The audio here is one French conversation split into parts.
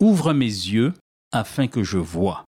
Ouvre mes yeux afin que je voie.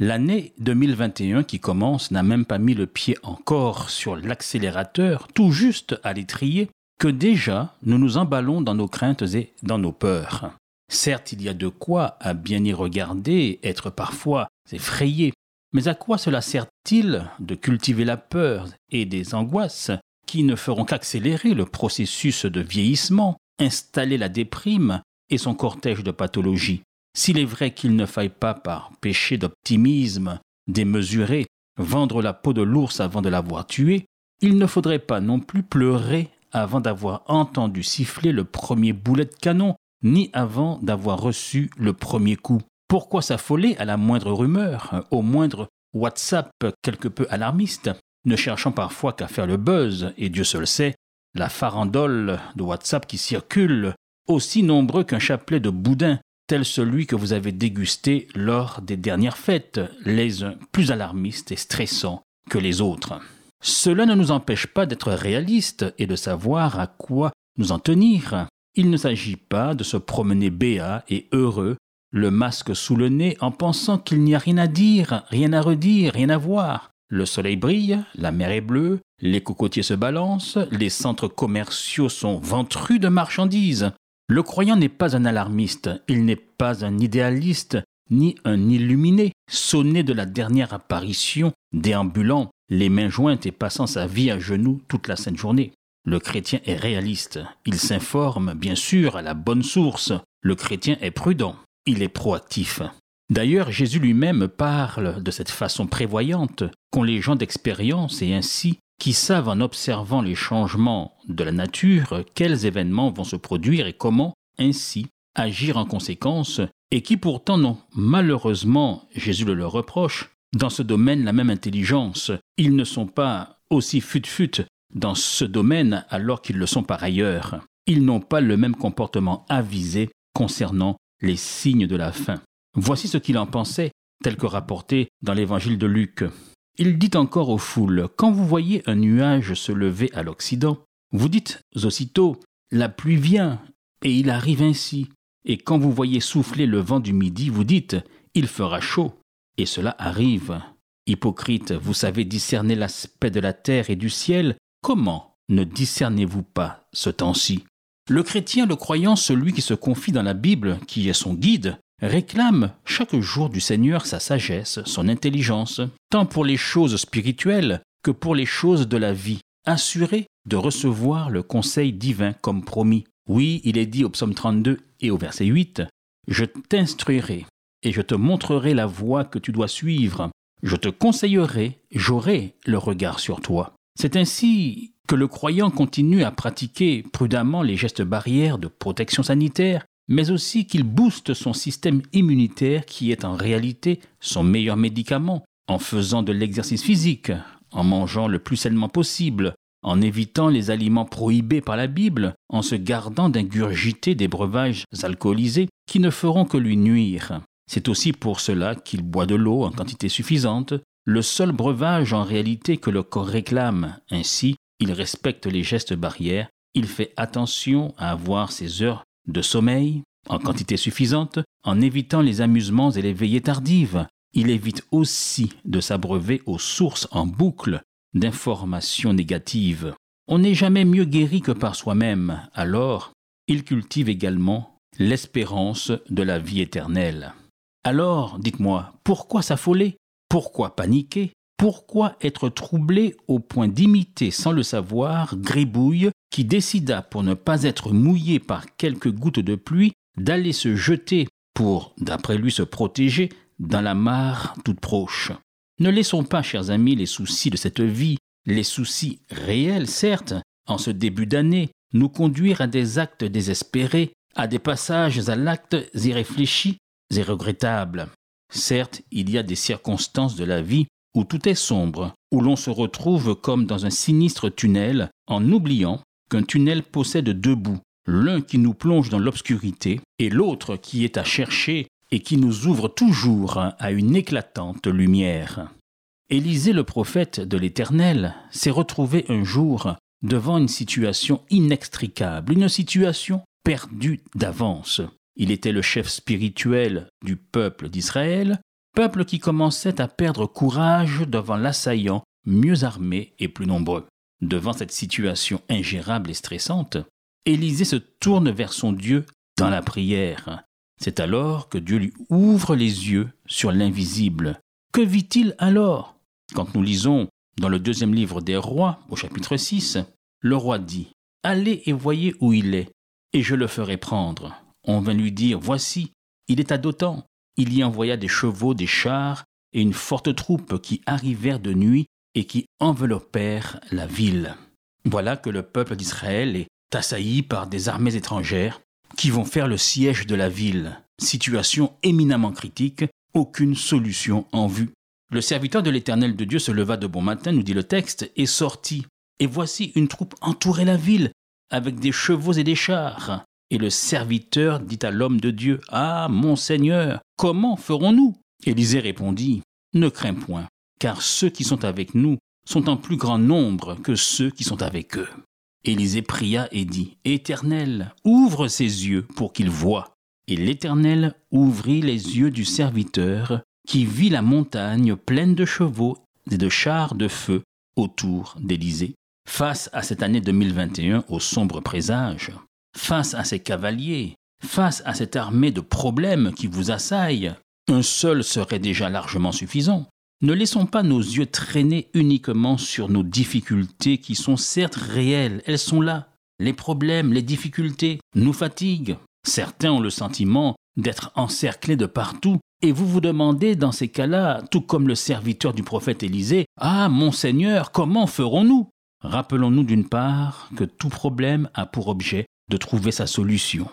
L'année 2021 qui commence n'a même pas mis le pied encore sur l'accélérateur, tout juste à l'étrier, que déjà nous nous emballons dans nos craintes et dans nos peurs. Certes, il y a de quoi à bien y regarder, être parfois effrayé, mais à quoi cela sert-il de cultiver la peur et des angoisses qui ne feront qu'accélérer le processus de vieillissement, installer la déprime et son cortège de pathologies? S'il est vrai qu'il ne faille pas, par péché d'optimisme démesuré, vendre la peau de l'ours avant de l'avoir tué, il ne faudrait pas non plus pleurer avant d'avoir entendu siffler le premier boulet de canon ni avant d'avoir reçu le premier coup. Pourquoi s'affoler à la moindre rumeur, au moindre WhatsApp quelque peu alarmiste, ne cherchant parfois qu'à faire le buzz, et Dieu seul sait, la farandole de WhatsApp qui circule, aussi nombreux qu'un chapelet de boudin, tel celui que vous avez dégusté lors des dernières fêtes, les uns plus alarmistes et stressants que les autres. Cela ne nous empêche pas d'être réalistes et de savoir à quoi nous en tenir. Il ne s'agit pas de se promener béat et heureux, le masque sous le nez, en pensant qu'il n'y a rien à dire, rien à redire, rien à voir. Le soleil brille, la mer est bleue, les cocotiers se balancent, les centres commerciaux sont ventrus de marchandises. Le croyant n'est pas un alarmiste, il n'est pas un idéaliste, ni un illuminé, sonné de la dernière apparition, déambulant, les mains jointes et passant sa vie à genoux toute la sainte journée. Le chrétien est réaliste, il s'informe bien sûr à la bonne source, le chrétien est prudent, il est proactif. D'ailleurs, Jésus lui-même parle de cette façon prévoyante qu'ont les gens d'expérience et ainsi qui savent en observant les changements de la nature quels événements vont se produire et comment ainsi agir en conséquence et qui pourtant n'ont malheureusement, Jésus le leur reproche, dans ce domaine la même intelligence. Ils ne sont pas aussi fut-fut dans ce domaine alors qu'ils le sont par ailleurs. Ils n'ont pas le même comportement avisé concernant les signes de la fin. Voici ce qu'il en pensait, tel que rapporté dans l'évangile de Luc. Il dit encore aux foules, Quand vous voyez un nuage se lever à l'Occident, vous dites aussitôt, La pluie vient, et il arrive ainsi. Et quand vous voyez souffler le vent du midi, vous dites, Il fera chaud, et cela arrive. Hypocrite, vous savez discerner l'aspect de la terre et du ciel, Comment ne discernez-vous pas ce temps-ci? Le chrétien, le croyant, celui qui se confie dans la Bible, qui est son guide, réclame chaque jour du Seigneur sa sagesse, son intelligence, tant pour les choses spirituelles que pour les choses de la vie, assuré de recevoir le conseil divin comme promis. Oui, il est dit au psaume 32 et au verset 8, Je t'instruirai et je te montrerai la voie que tu dois suivre. Je te conseillerai, j'aurai le regard sur toi. C'est ainsi que le croyant continue à pratiquer prudemment les gestes barrières de protection sanitaire, mais aussi qu'il booste son système immunitaire qui est en réalité son meilleur médicament, en faisant de l'exercice physique, en mangeant le plus sainement possible, en évitant les aliments prohibés par la Bible, en se gardant d'ingurgiter des breuvages alcoolisés qui ne feront que lui nuire. C'est aussi pour cela qu'il boit de l'eau en quantité suffisante, le seul breuvage en réalité que le corps réclame. Ainsi, il respecte les gestes barrières, il fait attention à avoir ses heures de sommeil en quantité suffisante, en évitant les amusements et les veillées tardives. Il évite aussi de s'abreuver aux sources en boucle d'informations négatives. On n'est jamais mieux guéri que par soi-même, alors il cultive également l'espérance de la vie éternelle. Alors, dites-moi, pourquoi s'affoler? Pourquoi paniquer? Pourquoi être troublé au point d'imiter sans le savoir Gribouille qui décida, pour ne pas être mouillé par quelques gouttes de pluie, d'aller se jeter pour, d'après lui, se protéger dans la mare toute proche Ne laissons pas, chers amis, les soucis de cette vie, les soucis réels, certes, en ce début d'année, nous conduire à des actes désespérés, à des passages à l'acte irréfléchis et regrettables. Certes, il y a des circonstances de la vie où tout est sombre, où l'on se retrouve comme dans un sinistre tunnel, en oubliant qu'un tunnel possède deux bouts, l'un qui nous plonge dans l'obscurité et l'autre qui est à chercher et qui nous ouvre toujours à une éclatante lumière. Élisée le prophète de l'Éternel s'est retrouvé un jour devant une situation inextricable, une situation perdue d'avance. Il était le chef spirituel du peuple d'Israël, peuple qui commençait à perdre courage devant l'assaillant mieux armé et plus nombreux. Devant cette situation ingérable et stressante, Élisée se tourne vers son Dieu dans la prière. C'est alors que Dieu lui ouvre les yeux sur l'invisible. Que vit-il alors? Quand nous lisons dans le deuxième livre des rois, au chapitre 6, le roi dit Allez et voyez où il est, et je le ferai prendre. On vint lui dire Voici, il est à Dotan. Il y envoya des chevaux, des chars et une forte troupe qui arrivèrent de nuit et qui enveloppèrent la ville. Voilà que le peuple d'Israël est assailli par des armées étrangères qui vont faire le siège de la ville. Situation éminemment critique, aucune solution en vue. Le serviteur de l'Éternel de Dieu se leva de bon matin, nous dit le texte, et sortit. Et voici une troupe entourait la ville, avec des chevaux et des chars. Et le serviteur dit à l'homme de Dieu, Ah, mon Seigneur, comment ferons-nous? Élisée répondit, Ne crains point, car ceux qui sont avec nous sont en plus grand nombre que ceux qui sont avec eux. Élisée pria et dit, Éternel, ouvre ses yeux pour qu'il voie. Et l'Éternel ouvrit les yeux du serviteur, qui vit la montagne pleine de chevaux et de chars de feu autour d'Élysée. Face à cette année 2021 au sombre présage, face à ces cavaliers, face à cette armée de problèmes qui vous assaillent, un seul serait déjà largement suffisant. Ne laissons pas nos yeux traîner uniquement sur nos difficultés qui sont certes réelles, elles sont là. Les problèmes, les difficultés nous fatiguent. Certains ont le sentiment d'être encerclés de partout, et vous vous demandez dans ces cas-là, tout comme le serviteur du prophète Élisée, Ah, mon Seigneur, comment ferons-nous? Rappelons-nous d'une part que tout problème a pour objet de trouver sa solution,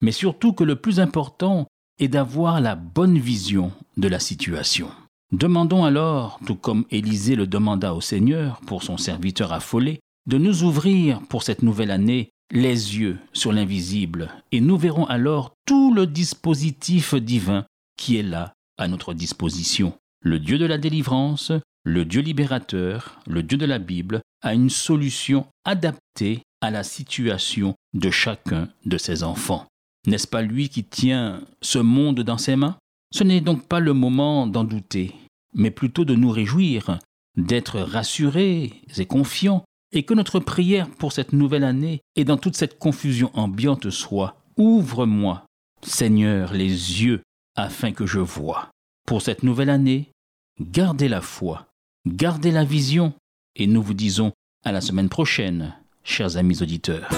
mais surtout que le plus important est d'avoir la bonne vision de la situation. Demandons alors, tout comme Élisée le demanda au Seigneur pour son serviteur affolé, de nous ouvrir pour cette nouvelle année les yeux sur l'invisible, et nous verrons alors tout le dispositif divin qui est là à notre disposition. Le Dieu de la délivrance, le Dieu libérateur, le Dieu de la Bible, a une solution adaptée à la situation de chacun de ses enfants. N'est-ce pas lui qui tient ce monde dans ses mains? Ce n'est donc pas le moment d'en douter mais plutôt de nous réjouir, d'être rassurés et confiants, et que notre prière pour cette nouvelle année et dans toute cette confusion ambiante soit Ouvre-moi, Seigneur, les yeux, afin que je voie. Pour cette nouvelle année, gardez la foi, gardez la vision, et nous vous disons à la semaine prochaine, chers amis auditeurs.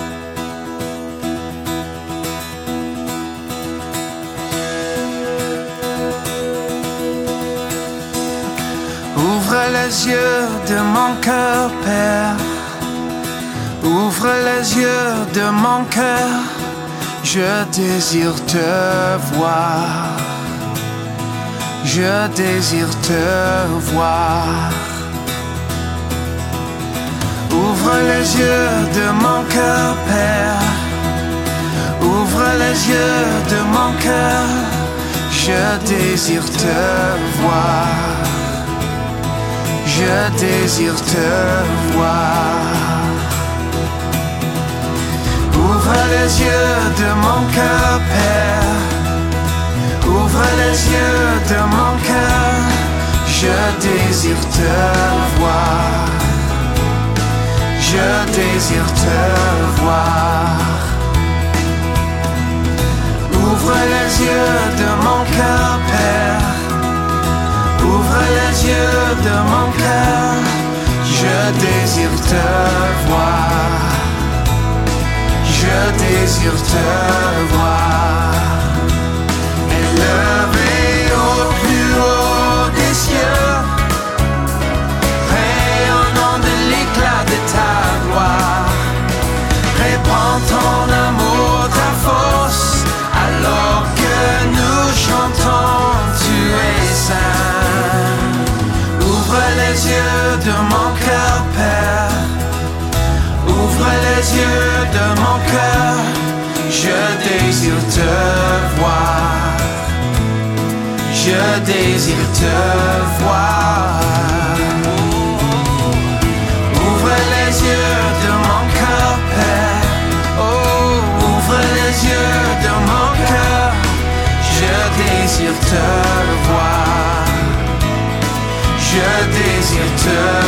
Les yeux de mon cœur, Père. Ouvre les yeux de mon cœur. Je désire te voir. Je désire te voir. Ouvre les yeux de mon cœur, Père. Ouvre les yeux de mon cœur. Je désire te voir je désire te voir. Ouvre les yeux de mon cœur, Père. Ouvre les yeux de mon cœur. Je désire te voir. Je désire te voir. Désire te voir. Je désire te voir. De mon cœur, je désire te voir. Je désire te voir. Ouvre les yeux de mon cœur, Père. Oh, ouvre les yeux de mon cœur. Je désire te voir. Je désire te voir.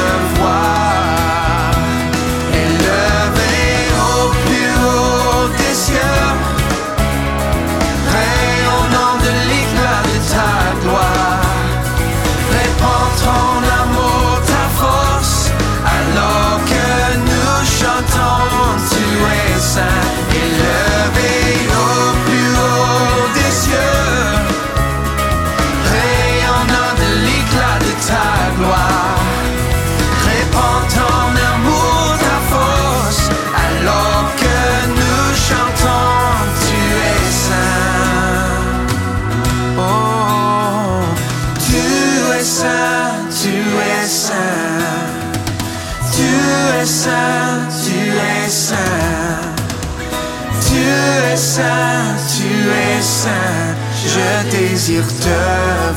Saint, tu es saint. Je désire te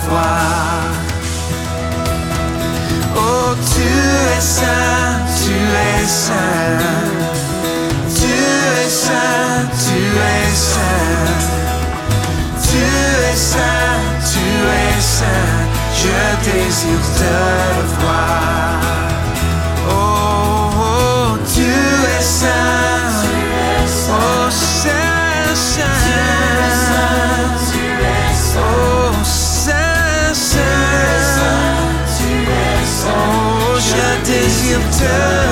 voir. Oh, tu es saint, tu es saint. Tu es saint, tu es saint. Tu es saint, tu es saint, je désire te voir. Désire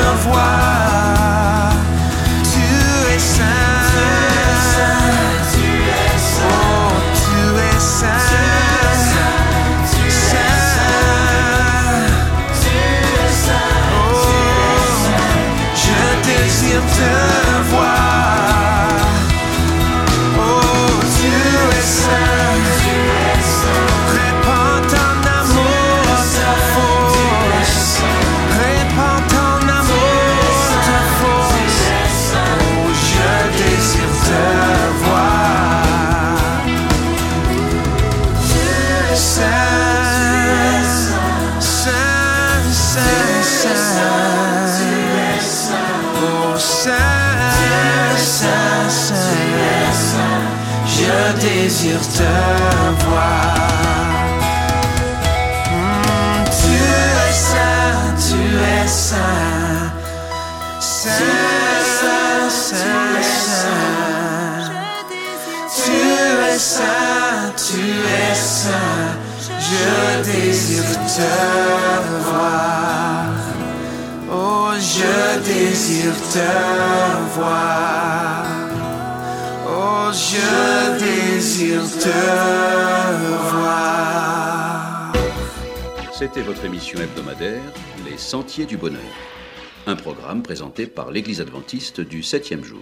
Désire te voir. Hmm, tu es saint, tu es saint. Saint, Saint, Saint. Tu es saint, tu es saint, je désire te voir. Oh, je désire te voir. Oh, je désire te. C'était votre émission hebdomadaire Les Sentiers du Bonheur. Un programme présenté par l'Église adventiste du septième jour.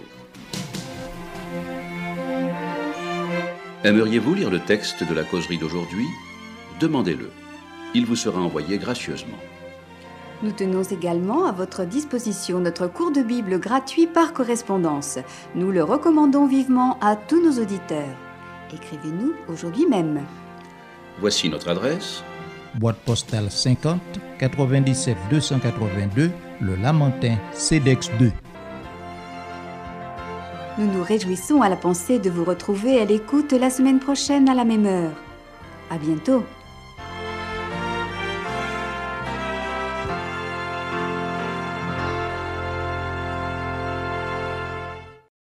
Aimeriez-vous lire le texte de la causerie d'aujourd'hui? Demandez-le. Il vous sera envoyé gracieusement. Nous tenons également à votre disposition notre cours de Bible gratuit par correspondance. Nous le recommandons vivement à tous nos auditeurs. Écrivez-nous aujourd'hui même. Voici notre adresse. boîte postale 50 97 282, le Lamentin, CEDEX 2. Nous nous réjouissons à la pensée de vous retrouver à l'écoute la semaine prochaine à la même heure. À bientôt.